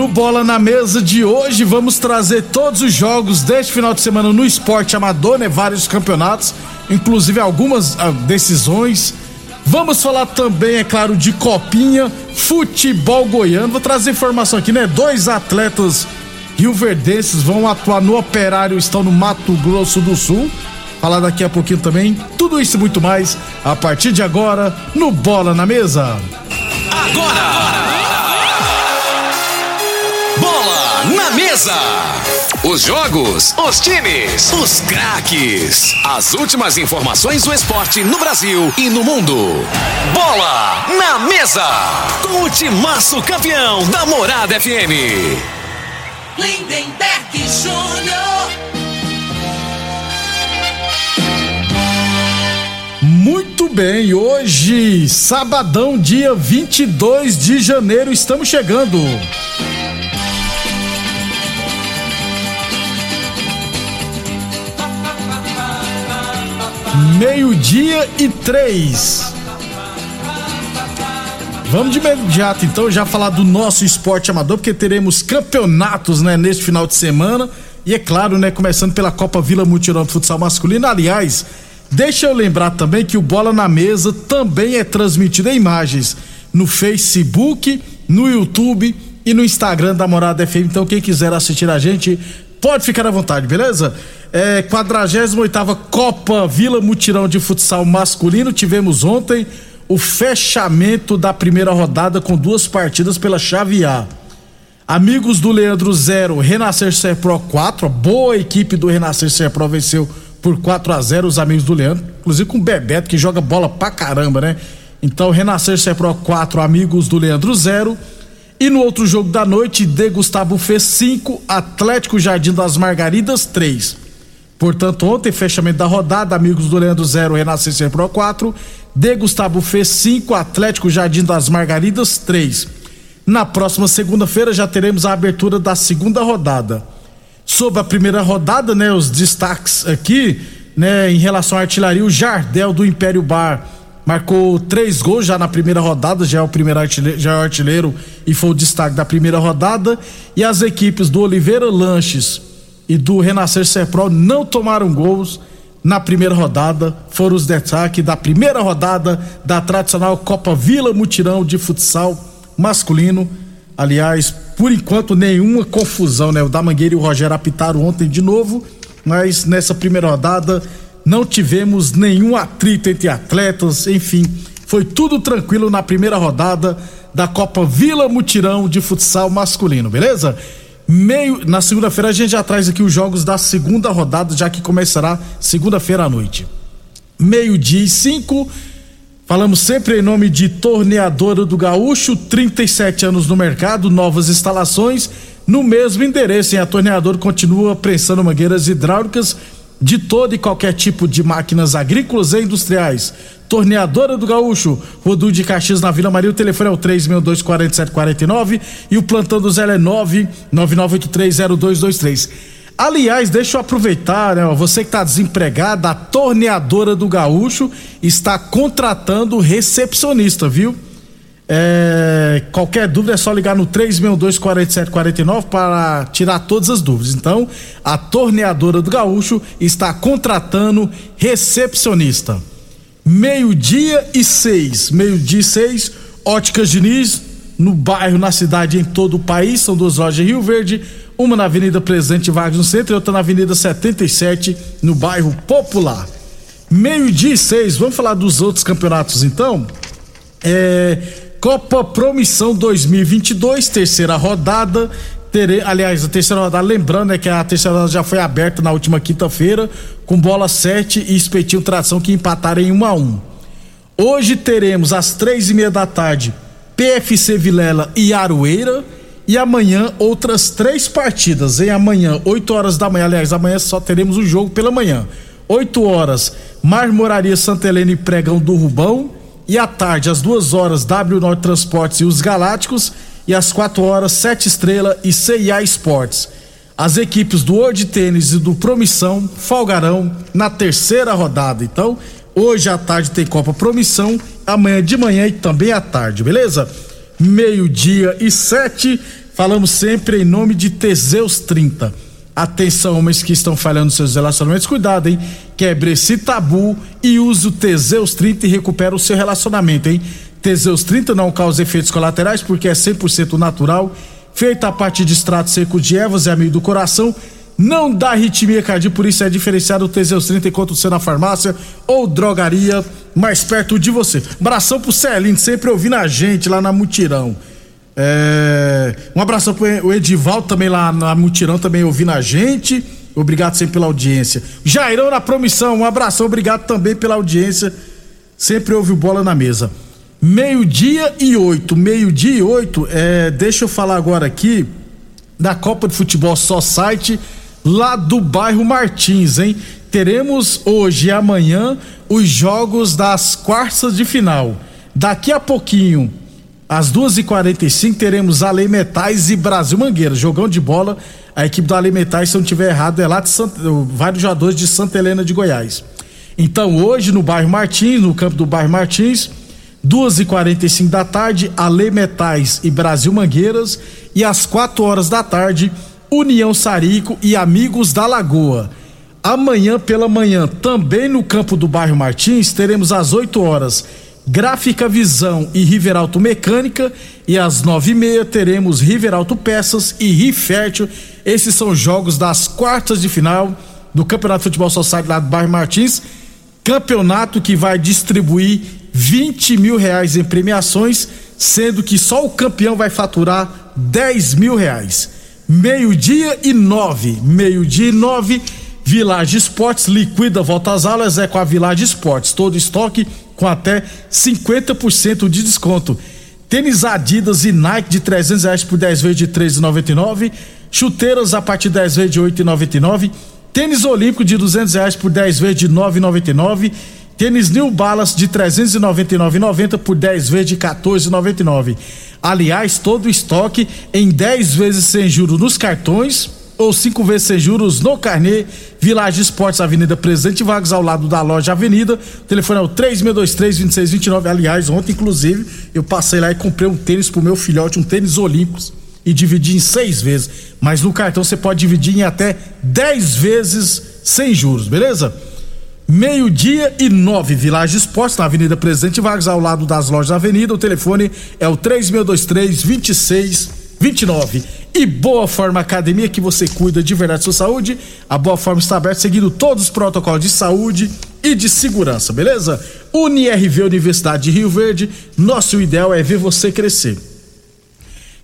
No Bola na Mesa de hoje, vamos trazer todos os jogos deste final de semana no esporte amador, né? Vários campeonatos, inclusive algumas ah, decisões. Vamos falar também, é claro, de copinha, futebol goiano. Vou trazer informação aqui, né? Dois atletas rioverdenses vão atuar no Operário, estão no Mato Grosso do Sul. Falar daqui a pouquinho também. Tudo isso e muito mais a partir de agora no Bola na Mesa. Agora! Bola Mesa! Os jogos, os times, os craques. As últimas informações do esporte no Brasil e no mundo. Bola na Mesa! Com o timaço campeão da Morada FM. Lindenberg Júnior. Muito bem, hoje, sabadão, dia 22 de janeiro, estamos chegando. Meio-dia e três. Vamos de imediato então já falar do nosso esporte amador, porque teremos campeonatos, né, neste final de semana. E é claro, né, começando pela Copa Vila Mutirão de Futsal Masculino. Aliás, deixa eu lembrar também que o Bola na Mesa também é transmitido em imagens no Facebook, no YouTube e no Instagram da Morada FM. Então, quem quiser assistir a gente, pode ficar à vontade, beleza? É, 48 Copa Vila Mutirão de Futsal Masculino. Tivemos ontem o fechamento da primeira rodada com duas partidas pela chave A. Amigos do Leandro Zero, Renascer Serpro 4, a boa equipe do Renascer Serpro venceu por 4 a 0 os amigos do Leandro, inclusive com o Bebeto que joga bola pra caramba, né? Então, Renascer Serpro 4, amigos do Leandro Zero. E no outro jogo da noite, De Gustavo fez 5, Atlético Jardim das Margaridas 3. Portanto, ontem, fechamento da rodada, amigos do Leandro 0, Renascença Pro 4, De Gustavo fez 5, Atlético Jardim das Margaridas 3. Na próxima segunda-feira já teremos a abertura da segunda rodada. Sobre a primeira rodada, né, os destaques aqui, né, em relação à artilharia, o Jardel do Império Bar marcou três gols já na primeira rodada, já é o primeiro artilheiro, já é o artilheiro e foi o destaque da primeira rodada. E as equipes do Oliveira Lanches e do Renascer Serpro não tomaram gols na primeira rodada. Foram os destaques da primeira rodada da tradicional Copa Vila Mutirão de futsal masculino. Aliás, por enquanto nenhuma confusão, né? O da Mangueira e o Rogério apitaram ontem de novo, mas nessa primeira rodada não tivemos nenhum atrito entre atletas, enfim, foi tudo tranquilo na primeira rodada da Copa Vila Mutirão de futsal masculino, beleza? Meio, na segunda-feira a gente já traz aqui os jogos da segunda rodada, já que começará segunda-feira à noite. Meio-dia e cinco. Falamos sempre em nome de Torneadora do Gaúcho, 37 anos no mercado, novas instalações, no mesmo endereço. Em a Torneadora continua prensando mangueiras hidráulicas de todo e qualquer tipo de máquinas agrícolas e industriais. Torneadora do Gaúcho, Rodu de Caxias na Vila Maria, o telefone é o 3624749 e o plantão do Zé é 999830223. Aliás, deixa eu aproveitar, né, você que está desempregado, a Torneadora do Gaúcho está contratando recepcionista, viu? É, qualquer dúvida é só ligar no 3624749 para tirar todas as dúvidas. Então, a Torneadora do Gaúcho está contratando recepcionista. Meio-dia e seis. Meio-dia e seis, Óticas Diniz, no bairro, na cidade, em todo o país. São duas lojas em Rio Verde, uma na Avenida Presidente Vargas no centro e outra na Avenida 77, no bairro Popular. Meio-dia e seis, vamos falar dos outros campeonatos então? É, Copa Promissão 2022, terceira rodada. Tere, aliás, a terceira rodada, lembrando né, que a terceira rodada já foi aberta na última quinta-feira, com bola 7 e Espetinho Tração que empataram em 1 a 1 Hoje teremos às três e meia da tarde PFC Vilela e Aroeira. E amanhã outras três partidas. Em amanhã, 8 horas da manhã. Aliás, amanhã só teremos o um jogo pela manhã. 8 horas, Marmoraria Santa Helena e Pregão do Rubão. E à tarde, às 2 horas, W Norte Transportes e os Galácticos. E às 4 horas, Sete Estrela e CIA Esportes. As equipes do World Tênis e do Promissão folgarão na terceira rodada. Então, hoje à tarde tem Copa Promissão, amanhã de manhã e também à tarde, beleza? Meio-dia e sete, falamos sempre em nome de Teseus 30 Atenção, homens que estão falhando seus relacionamentos, cuidado, hein? Quebre esse tabu e use o Teseus 30 e recupera o seu relacionamento, hein? Teseus 30 não causa efeitos colaterais porque é 100% natural, feita a partir de extrato seco de ervas, é amigo do coração, não dá arritmia cardíaca, por isso é diferenciado o Teseus 30 enquanto você na farmácia ou drogaria mais perto de você. Abração pro Celinho, sempre ouvindo a gente lá na Mutirão. É, um abração pro Edivaldo também lá na Mutirão, também ouvindo a gente. Obrigado sempre pela audiência. Jairão na promissão, um abração, obrigado também pela audiência. Sempre ouve bola na mesa. Meio-dia e oito. Meio-dia e oito. É, deixa eu falar agora aqui da Copa de Futebol Só Site, lá do bairro Martins, hein? Teremos hoje e amanhã os jogos das quartas de final. Daqui a pouquinho às 2h45 teremos Ale Metais e Brasil Mangueira. Jogão de bola. A equipe do Ale Metais, se não estiver errado, é lá de Santa, vários jogadores de Santa Helena de Goiás. Então, hoje, no bairro Martins, no campo do bairro Martins, 2h45 da tarde, Ale Metais e Brasil Mangueiras. E às 4 horas da tarde, União Sarico e Amigos da Lagoa. Amanhã pela manhã, também no campo do bairro Martins, teremos às 8 horas Gráfica Visão e Riveralto Mecânica. E às nove e meia teremos Riveralto Peças e Rifértil. Esses são jogos das quartas de final do Campeonato de Futebol Society lá do bairro Martins. Campeonato que vai distribuir 20 mil reais em premiações, sendo que só o campeão vai faturar 10 mil reais. Meio-dia e nove. Meio-dia e nove. Village Esportes liquida volta às aulas é com a Village Esportes. Todo estoque com até 50% de desconto. Tênis Adidas e Nike de 300 reais por 10 vezes de 13,99. Chuteiras a partir de 10 vezes de 8,99. Tênis Olímpico de 200 reais por 10 vezes de 9,99. Tênis New Balance de 399,90 por 10 vezes de 14,99. Aliás, todo o estoque em 10 vezes sem juros nos cartões ou cinco vezes sem juros no carnê. Village Esportes, Avenida Presidente Vargas, ao lado da loja Avenida. O telefone é o 3623-2629. Aliás, ontem, inclusive, eu passei lá e comprei um tênis pro meu filhote, um tênis olímpicos, e dividi em seis vezes. Mas no cartão você pode dividir em até dez vezes sem juros, beleza? Meio-dia e nove, Village Esportes, na Avenida Presidente Vargas, ao lado das lojas da Avenida. O telefone é o 3623 2629 e Boa Forma Academia, que você cuida de verdade da sua saúde. A Boa Forma está aberta seguindo todos os protocolos de saúde e de segurança, beleza? UniRV Universidade de Rio Verde, nosso ideal é ver você crescer.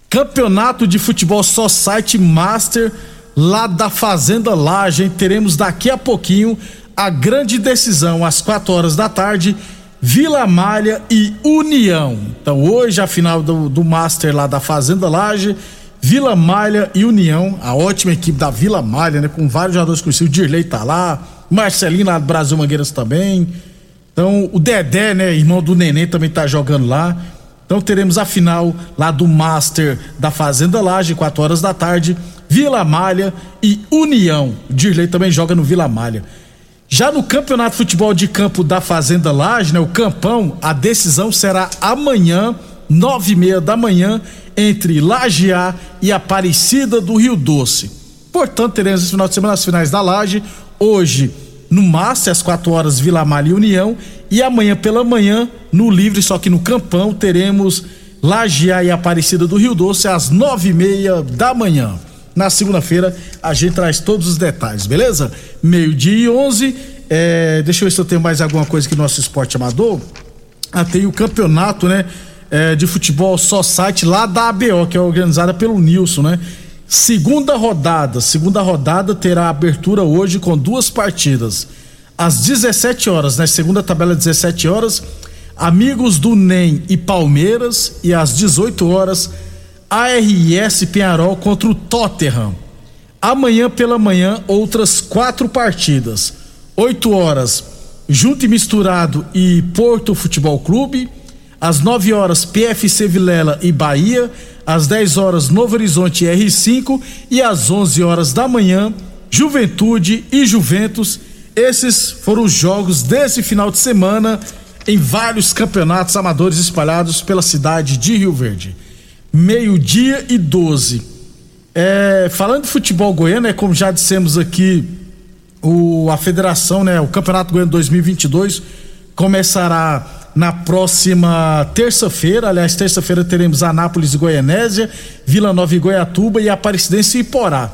Campeonato de Futebol Só Site Master lá da Fazenda Laje, teremos daqui a pouquinho a grande decisão às 4 horas da tarde. Vila Malha e União. Então, hoje, a final do, do Master lá da Fazenda Laje Vila Malha e União, a ótima equipe da Vila Malha, né? Com vários jogadores conhecidos. O Dirley tá lá, Marcelinho lá do Brasil Mangueiras também. Então, o Dedé, né? Irmão do Neném também tá jogando lá. Então teremos a final lá do Master da Fazenda Laje, 4 horas da tarde. Vila Malha e União. O Dirley também joga no Vila Malha. Já no Campeonato de Futebol de Campo da Fazenda Laje, né? O Campão, a decisão será amanhã, nove e meia da manhã entre Lajeá e Aparecida do Rio Doce. Portanto, teremos esse final de semana as finais da Laje. Hoje, no Massa, às 4 horas, Vila Malha e União. E amanhã pela manhã, no Livre, só que no Campão, teremos Lajear e Aparecida do Rio Doce às nove e meia da manhã. Na segunda-feira a gente traz todos os detalhes, beleza? Meio-dia e onze. É, deixa eu ver se eu tenho mais alguma coisa que nosso esporte amador. Ah, tem o campeonato, né? É, de futebol só site lá da ABO, que é organizada pelo Nilson, né? Segunda rodada. Segunda rodada terá abertura hoje com duas partidas. Às 17 horas, né? Segunda tabela 17 horas. Amigos do NEM e Palmeiras. E às 18 horas, ARS Penharol contra o Tottenham. Amanhã pela manhã, outras quatro partidas. 8 horas, Junto e Misturado e Porto Futebol Clube. Às 9 horas, PFC Vilela e Bahia. Às 10 horas, Novo Horizonte e R5. E às 11 horas da manhã, Juventude e Juventus. Esses foram os jogos desse final de semana em vários campeonatos amadores espalhados pela cidade de Rio Verde meio-dia e 12. É, falando de futebol goiano, é como já dissemos aqui, o, a federação, né, o Campeonato Goiano 2022 começará na próxima terça-feira. Aliás, terça-feira teremos Anápolis e Goianésia, Vila Nova e Goiatuba e Aparecidense e Iporá.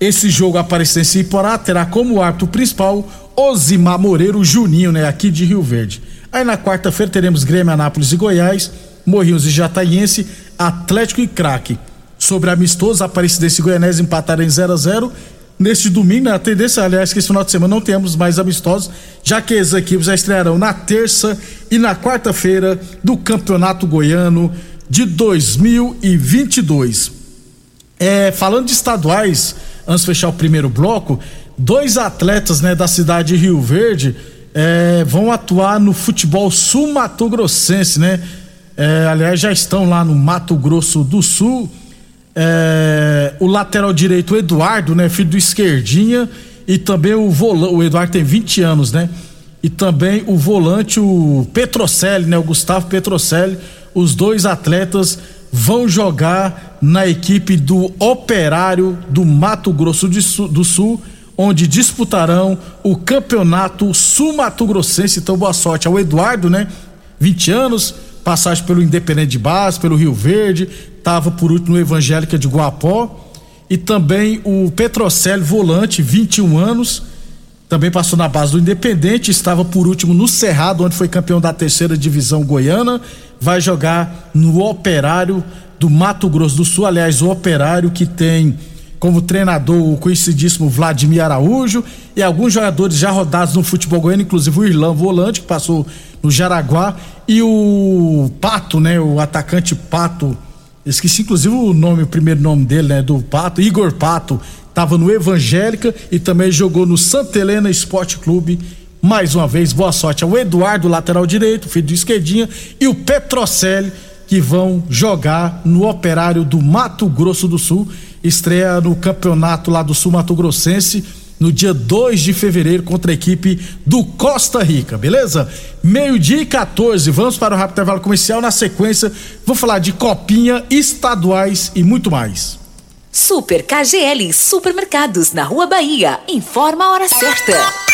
Esse jogo Aparecidense e Iporá terá como árbitro principal Osimar Moreiro Juninho, né, aqui de Rio Verde. Aí na quarta-feira teremos Grêmio Anápolis e Goiás, Morrinhos e Jataiense, Atlético e Craque. Sobre amistoso, Aparecidense e Goianese empataram em 0 a 0 Neste domingo, né, a tendência, aliás, que esse final de semana não temos mais amistosos, já que as equipes já estrearão na terça e na quarta-feira do Campeonato Goiano de 2022. É, falando de estaduais, antes de fechar o primeiro bloco, dois atletas né, da cidade de Rio Verde é, vão atuar no futebol sul-mato-grossense, né? É, aliás, já estão lá no Mato Grosso do Sul. É, o lateral direito, o Eduardo, né? Filho do Esquerdinha. E também o volante. O Eduardo tem 20 anos, né? E também o volante, o Petrocelli, né? O Gustavo Petrocelli. Os dois atletas vão jogar na equipe do Operário do Mato Grosso do Sul, onde disputarão o campeonato sul-mato grossense. Então, boa sorte ao Eduardo, né? 20 anos passagem pelo Independente de Base, pelo Rio Verde, estava por último no Evangélica de Guapó. E também o Petrocelli Volante, 21 anos, também passou na base do Independente, estava por último no Cerrado, onde foi campeão da terceira divisão goiana. Vai jogar no Operário do Mato Grosso do Sul, aliás, o Operário que tem como treinador o conhecidíssimo Vladimir Araújo e alguns jogadores já rodados no futebol goiano, inclusive o Irlão Volante, que passou no Jaraguá, e o Pato, né, o atacante Pato, esqueci inclusive o nome, o primeiro nome dele, né, do Pato, Igor Pato, estava no Evangélica e também jogou no Santa Helena Esporte Clube. Mais uma vez, boa sorte ao Eduardo, lateral direito, filho do Esquerdinha, e o Petrocelli, que vão jogar no Operário do Mato Grosso do Sul. Estreia no campeonato lá do Sul Mato Grossense no dia 2 de fevereiro contra a equipe do Costa Rica, beleza? Meio-dia e 14, vamos para o rápido intervalo comercial. Na sequência, vou falar de copinha, estaduais e muito mais. Super KGL Supermercados na Rua Bahia. Informa a hora certa.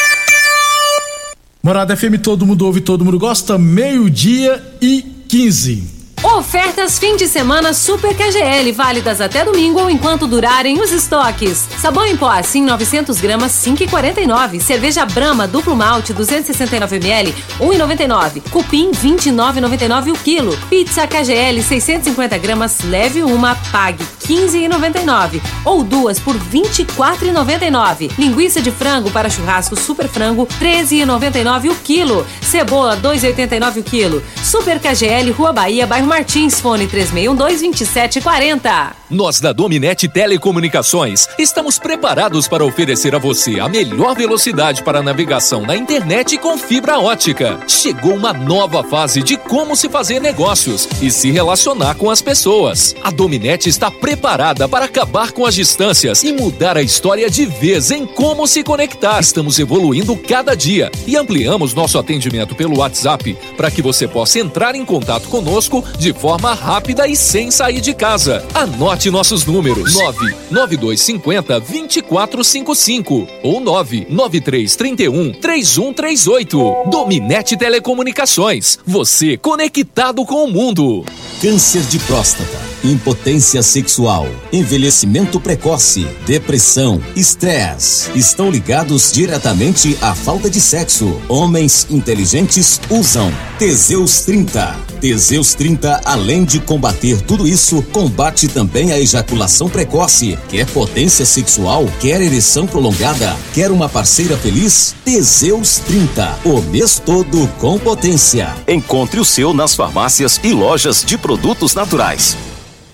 Morada FM, todo mundo ouve, todo mundo gosta. Meio-dia e 15. Ofertas fim de semana Super KGL, válidas até domingo ou enquanto durarem os estoques. Sabão em pó assim 900 gramas 5,49. Cerveja Brama duplo malte 269 ml 1,99. Cupim 29,99 o quilo. Pizza KGL 650 gramas leve uma pague 15,99 ou duas por 24,99. Linguiça de frango para churrasco Super Frango 13,99 o quilo. Cebola 2,89 o quilo. Super KGL Rua Bahia, bairro Martins, fone 3612-2740. Nós da Dominete Telecomunicações estamos preparados para oferecer a você a melhor velocidade para navegação na internet com fibra ótica. Chegou uma nova fase de como se fazer negócios e se relacionar com as pessoas. A Dominete está preparada para acabar com as distâncias e mudar a história de vez em como se conectar. Estamos evoluindo cada dia e ampliamos nosso atendimento pelo WhatsApp para que você possa entrar em contato conosco de forma rápida e sem sair de casa. Anote nossos números: 99250 2455 ou 99331 3138. Dominete Telecomunicações. Você conectado com o mundo. Câncer de próstata, impotência sexual, envelhecimento precoce, depressão, estresse estão ligados diretamente à falta de sexo. Homens inteligentes usam Teseus 30. Teseus 30, além de combater tudo isso, combate também a ejaculação precoce. Quer potência sexual? Quer ereção prolongada? Quer uma parceira feliz? Teseus 30, o mês todo com potência. Encontre o seu nas farmácias e lojas de produtos naturais.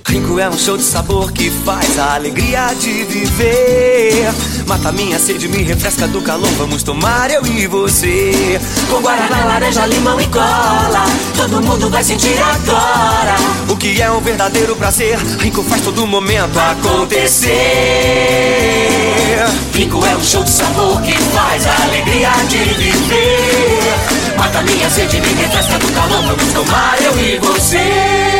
Rico é um show de sabor que faz a alegria de viver. Mata minha sede, me refresca do calor. Vamos tomar eu e você. Com guaraná, laranja, limão e cola. Todo mundo vai sentir agora. O que é um verdadeiro prazer. Rico faz todo momento acontecer. Rico é um show de sabor que faz a alegria de viver. Mata minha sede, me refresca do calor. Vamos tomar eu e você.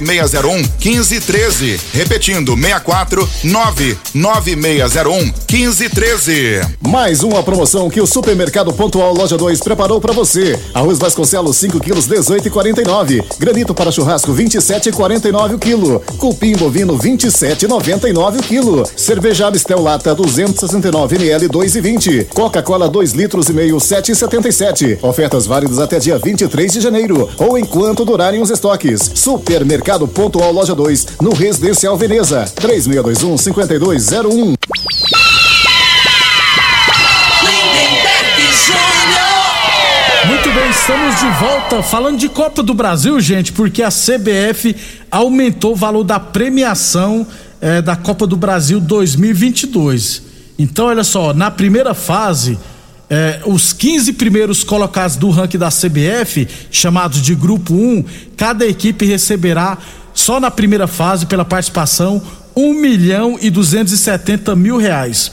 99601 1513. Repetindo, 64 99601 1513. Mais uma promoção que o Supermercado Pontual Loja 2 preparou para você. Arroz Vasconcelos 5 quilos 18,49. Granito para churrasco 27,49 o quilo. Cupim bovino 27,99 o quilo. Cerveja Abstel Lata 269 ml 2,20. Coca-Cola 2 litros e meio 7,77. Ofertas válidas até dia 23 de janeiro ou enquanto durarem os estoques. Supermercado Pontual Loja 2, no Residencial Veneza. 3621 5201. Muito bem, estamos de volta falando de Copa do Brasil, gente, porque a CBF aumentou o valor da premiação eh, da Copa do Brasil 2022. Então, olha só, na primeira fase, eh, os 15 primeiros colocados do ranking da CBF, chamados de Grupo 1, cada equipe receberá, só na primeira fase, pela participação, 1 milhão e 270 mil reais.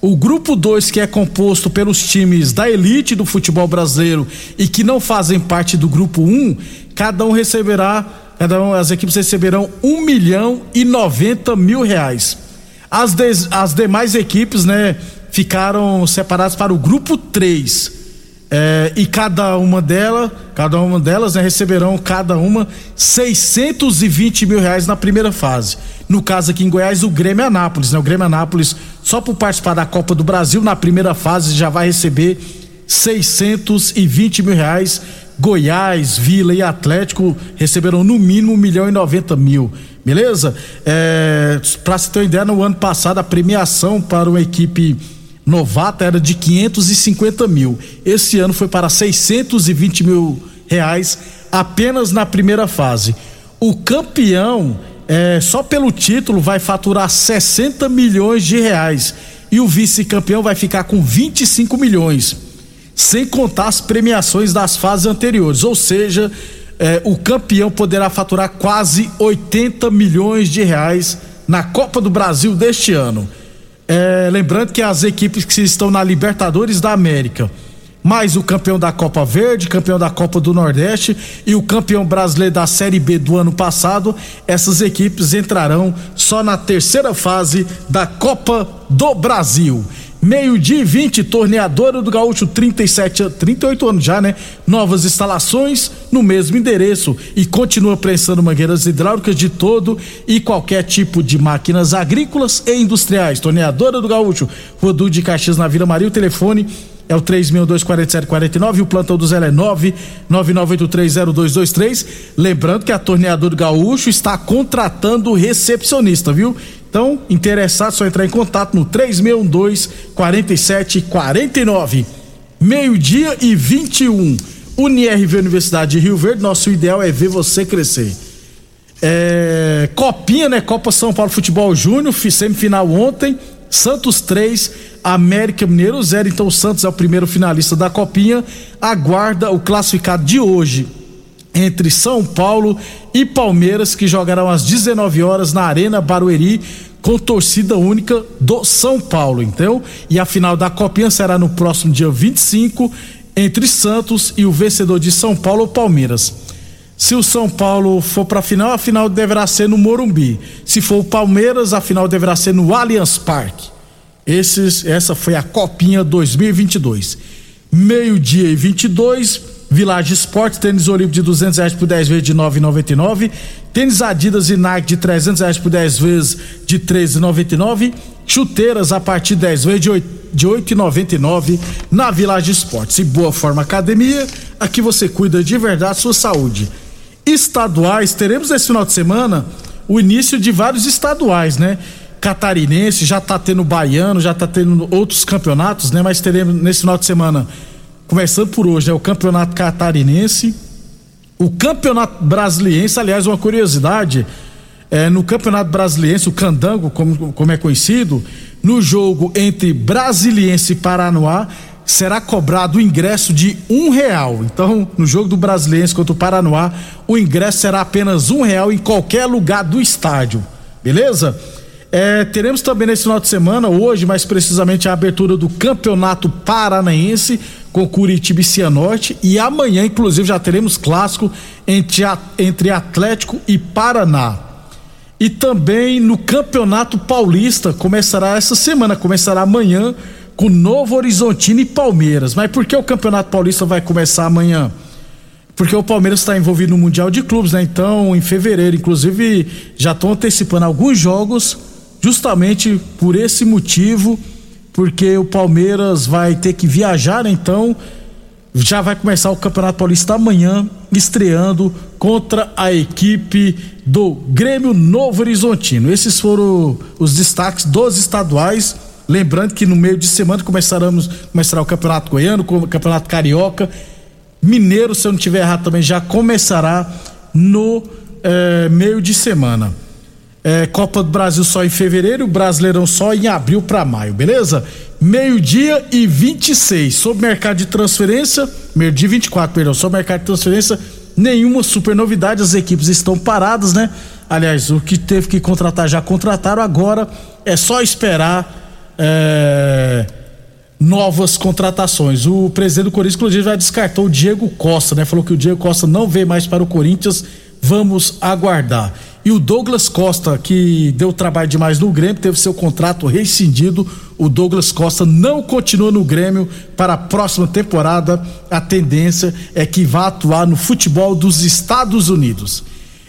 O grupo 2, que é composto pelos times da elite do futebol brasileiro e que não fazem parte do grupo 1, um, cada um receberá, cada um, as equipes receberão 1 milhão e 90 mil reais. As, as demais equipes, né, ficaram separadas para o grupo 3. É, e cada uma delas, cada uma delas né, receberão cada uma 620 mil reais na primeira fase. No caso aqui em Goiás, o Grêmio Anápolis, né? O Grêmio Anápolis, só por participar da Copa do Brasil, na primeira fase já vai receber 620 mil reais. Goiás, Vila e Atlético receberão no mínimo 1 milhão e 90 mil. Beleza? É, pra se ter uma ideia, no ano passado a premiação para uma equipe novata era de 550 mil. Esse ano foi para 620 mil reais apenas na primeira fase. O campeão, é, só pelo título, vai faturar 60 milhões de reais. E o vice-campeão vai ficar com 25 milhões. Sem contar as premiações das fases anteriores. Ou seja, é, o campeão poderá faturar quase 80 milhões de reais na Copa do Brasil deste ano. É, lembrando que as equipes que estão na Libertadores da América, mais o campeão da Copa Verde, campeão da Copa do Nordeste e o campeão brasileiro da Série B do ano passado, essas equipes entrarão só na terceira fase da Copa do Brasil. Meio-dia e 20, torneadora do Gaúcho, 37, 38 anos já, né? Novas instalações no mesmo endereço e continua prestando mangueiras hidráulicas de todo e qualquer tipo de máquinas agrícolas e industriais. Torneadora do Gaúcho, Rodu de Caxias na Vila Maria, o telefone é o 3624749 e o plantão do Zé é 999830223. Lembrando que a Torneadora do Gaúcho está contratando recepcionista, viu? Então, interessado, só entrar em contato no 3612 4749. Meio-dia e 21. UniRV Universidade de Rio Verde, nosso ideal é ver você crescer. É, Copinha, né? Copa São Paulo Futebol Júnior, semifinal ontem. Santos 3, América Mineiro 0. Então o Santos é o primeiro finalista da Copinha. Aguarda o classificado de hoje entre São Paulo e Palmeiras, que jogarão às 19 horas na Arena Barueri, com torcida única do São Paulo, então. E a final da Copinha será no próximo dia 25, entre Santos e o vencedor de São Paulo, Palmeiras. Se o São Paulo for para a final, a final deverá ser no Morumbi. Se for o Palmeiras, a final deverá ser no Allianz Parque. Esses, essa foi a Copinha 2022. Meio-dia e 22. Village Esportes, tênis Olímpico de 200 reais por 10 vezes de 9,99. Tênis Adidas e Nike de 300 reais por 10 vezes de 13,99. Chuteiras a partir de 10 vezes de 8 de 8,99 na Village Esportes. E Boa Forma Academia, aqui você cuida de verdade sua saúde. Estaduais, teremos esse final de semana o início de vários estaduais, né? Catarinense, já tá tendo baiano, já tá tendo outros campeonatos, né? Mas teremos nesse final de semana começando por hoje, é né, o Campeonato Catarinense, o Campeonato Brasiliense, aliás, uma curiosidade, é, no Campeonato Brasiliense, o Candango, como, como é conhecido, no jogo entre Brasiliense e Paranoá, será cobrado o ingresso de um real. Então, no jogo do Brasiliense contra o Paranoá, o ingresso será apenas um real em qualquer lugar do estádio. Beleza? É, teremos também nesse final de semana, hoje mais precisamente, a abertura do Campeonato Paranaense com Curitiba e Cianorte e amanhã, inclusive, já teremos clássico entre, entre Atlético e Paraná. E também no Campeonato Paulista, começará essa semana, começará amanhã com Novo Horizontino e Palmeiras. Mas por que o Campeonato Paulista vai começar amanhã? Porque o Palmeiras está envolvido no Mundial de Clubes, né? Então, em fevereiro, inclusive, já estão antecipando alguns jogos justamente por esse motivo, porque o Palmeiras vai ter que viajar, então já vai começar o Campeonato Paulista amanhã, estreando contra a equipe do Grêmio Novo Horizontino. Esses foram os destaques dos estaduais. Lembrando que no meio de semana começaremos, começará o Campeonato Goiano, o Campeonato Carioca. Mineiro, se eu não tiver errado, também já começará no eh, meio de semana. É, Copa do Brasil só em fevereiro, Brasileirão só em abril para maio, beleza? Meio-dia e 26. Sobre mercado de transferência, meio-dia 24, perdão, sobre mercado de transferência, nenhuma super novidade, as equipes estão paradas, né? Aliás, o que teve que contratar já contrataram, agora é só esperar é, novas contratações. O presidente do Corinthians, inclusive, já descartou o Diego Costa, né? Falou que o Diego Costa não vem mais para o Corinthians. Vamos aguardar. E o Douglas Costa, que deu trabalho demais no Grêmio, teve seu contrato rescindido. O Douglas Costa não continua no Grêmio para a próxima temporada. A tendência é que vá atuar no futebol dos Estados Unidos.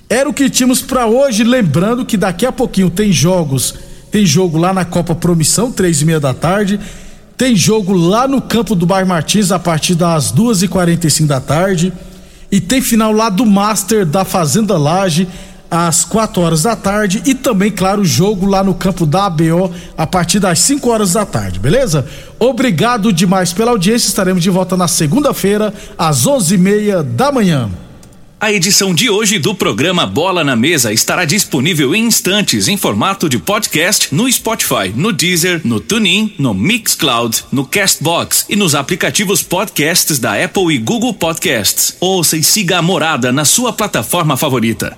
Era o que tínhamos para hoje, lembrando que daqui a pouquinho tem jogos, tem jogo lá na Copa Promissão, três e meia da tarde. Tem jogo lá no campo do Bar Martins a partir das duas e quarenta e cinco da tarde. E tem final lá do Master da Fazenda Laje às 4 horas da tarde e também, claro, o jogo lá no campo da ABO a partir das 5 horas da tarde, beleza? Obrigado demais pela audiência. Estaremos de volta na segunda-feira às 11:30 da manhã. A edição de hoje do programa Bola na Mesa estará disponível em instantes em formato de podcast no Spotify, no Deezer, no TuneIn, no Mixcloud, no Castbox e nos aplicativos podcasts da Apple e Google Podcasts. Ouça e siga a Morada na sua plataforma favorita.